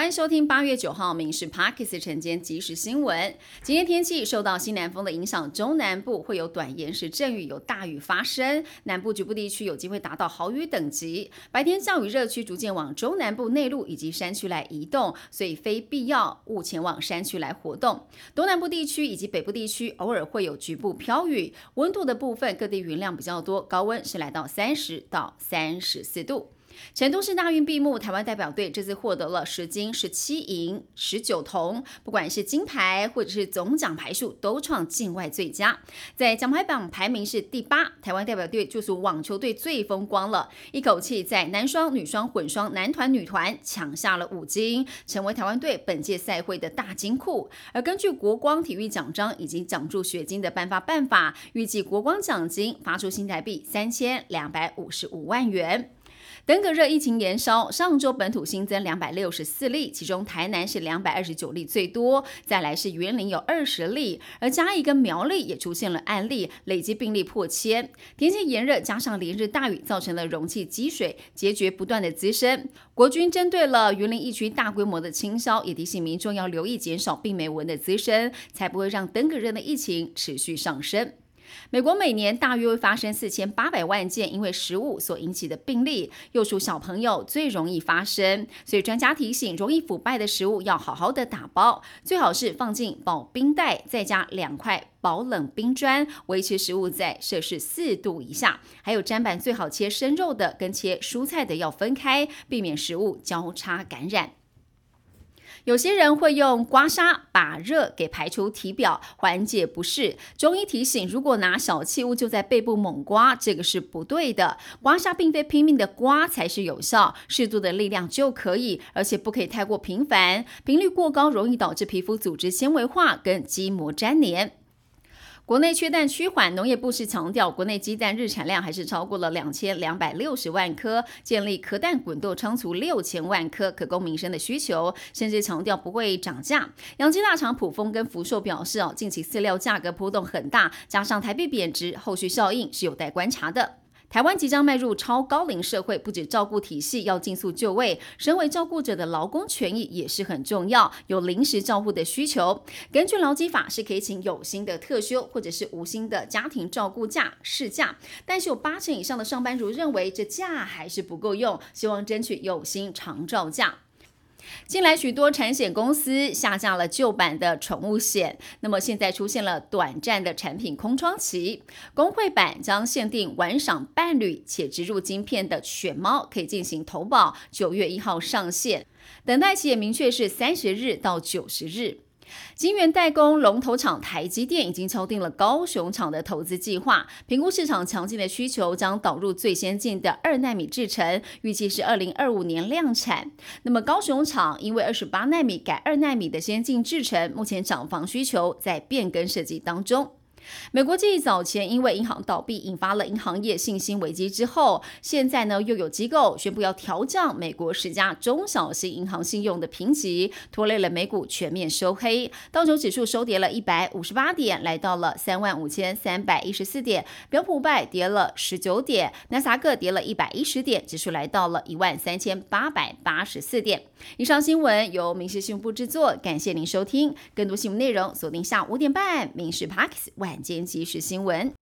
欢迎收听八月九号《民事 Parkes》晨间即时新闻。今天天气受到西南风的影响，中南部会有短延时阵雨，有大雨发生。南部局部地区有机会达到豪雨等级。白天降雨热区逐渐往中南部内陆以及山区来移动，所以非必要勿前往山区来活动。东南部地区以及北部地区偶尔会有局部飘雨。温度的部分，各地云量比较多，高温是来到三十到三十四度。成都市大运闭幕，台湾代表队这次获得了十金、十七银、十九铜，不管是金牌或者是总奖牌数，都创境外最佳。在奖牌榜排名是第八，台湾代表队就属网球队最风光了，一口气在男双、女双、混双、男团、女团抢下了五金，成为台湾队本届赛会的大金库。而根据国光体育奖章以及奖助学金的颁发办法，预计国光奖金发出新台币三千两百五十五万元。登革热疫情延烧，上周本土新增两百六十四例，其中台南是两百二十九例最多，再来是云林有二十例，而嘉义跟苗栗也出现了案例，累计病例破千。天气炎热加上连日大雨，造成了容器积水，结节不断的滋生。国军针对了云林疫区大规模的清消，也提醒民众要留意减少病媒蚊的滋生，才不会让登革热的疫情持续上升。美国每年大约会发生四千八百万件因为食物所引起的病例，幼属小朋友最容易发生，所以专家提醒，容易腐败的食物要好好的打包，最好是放进保冰袋，再加两块保冷冰砖，维持食物在摄氏四度以下。还有砧板最好切生肉的跟切蔬菜的要分开，避免食物交叉感染。有些人会用刮痧把热给排出体表，缓解不适。中医提醒，如果拿小器物就在背部猛刮，这个是不对的。刮痧并非拼命的刮才是有效，适度的力量就可以，而且不可以太过频繁，频率过高容易导致皮肤组织纤维化跟筋膜粘连。国内缺蛋趋缓，农业部是强调，国内鸡蛋日产量还是超过了两千两百六十万颗，建立壳蛋滚动仓储六千万颗，可供民生的需求，甚至强调不会涨价。养鸡大厂普丰跟福寿表示，哦，近期饲料价格波动很大，加上台币贬值，后续效应是有待观察的。台湾即将迈入超高龄社会，不止照顾体系要尽速就位，身为照顾者的劳工权益也是很重要，有临时照护的需求。根据劳基法是可以请有薪的特休或者是无薪的家庭照顾假事假，但是有八成以上的上班族认为这假还是不够用，希望争取有薪长照假。近来许多产险公司下架了旧版的宠物险，那么现在出现了短暂的产品空窗期。工会版将限定玩赏伴侣且植入晶片的犬猫可以进行投保，九月一号上线，等待期也明确是三十日到九十日。晶圆代工龙头厂台积电已经敲定了高雄厂的投资计划，评估市场强劲的需求，将导入最先进的二纳米制程，预计是二零二五年量产。那么高雄厂因为二十八纳米改二纳米的先进制程，目前厂房需求在变更设计当中。美国继早前因为银行倒闭引发了银行业信心危机之后，现在呢又有机构宣布要调降美国十家中小型银行信用的评级，拖累了美股全面收黑。道琼指数收跌了一百五十八点，来到了三万五千三百一十四点。标普五百跌了十九点，纳斯达克跌了一百一十点，指数来到了一万三千八百八十四点。以上新闻由民事新闻部制作，感谢您收听。更多新闻内容锁定下午五点半《民事 Parks》。晚间即时新闻。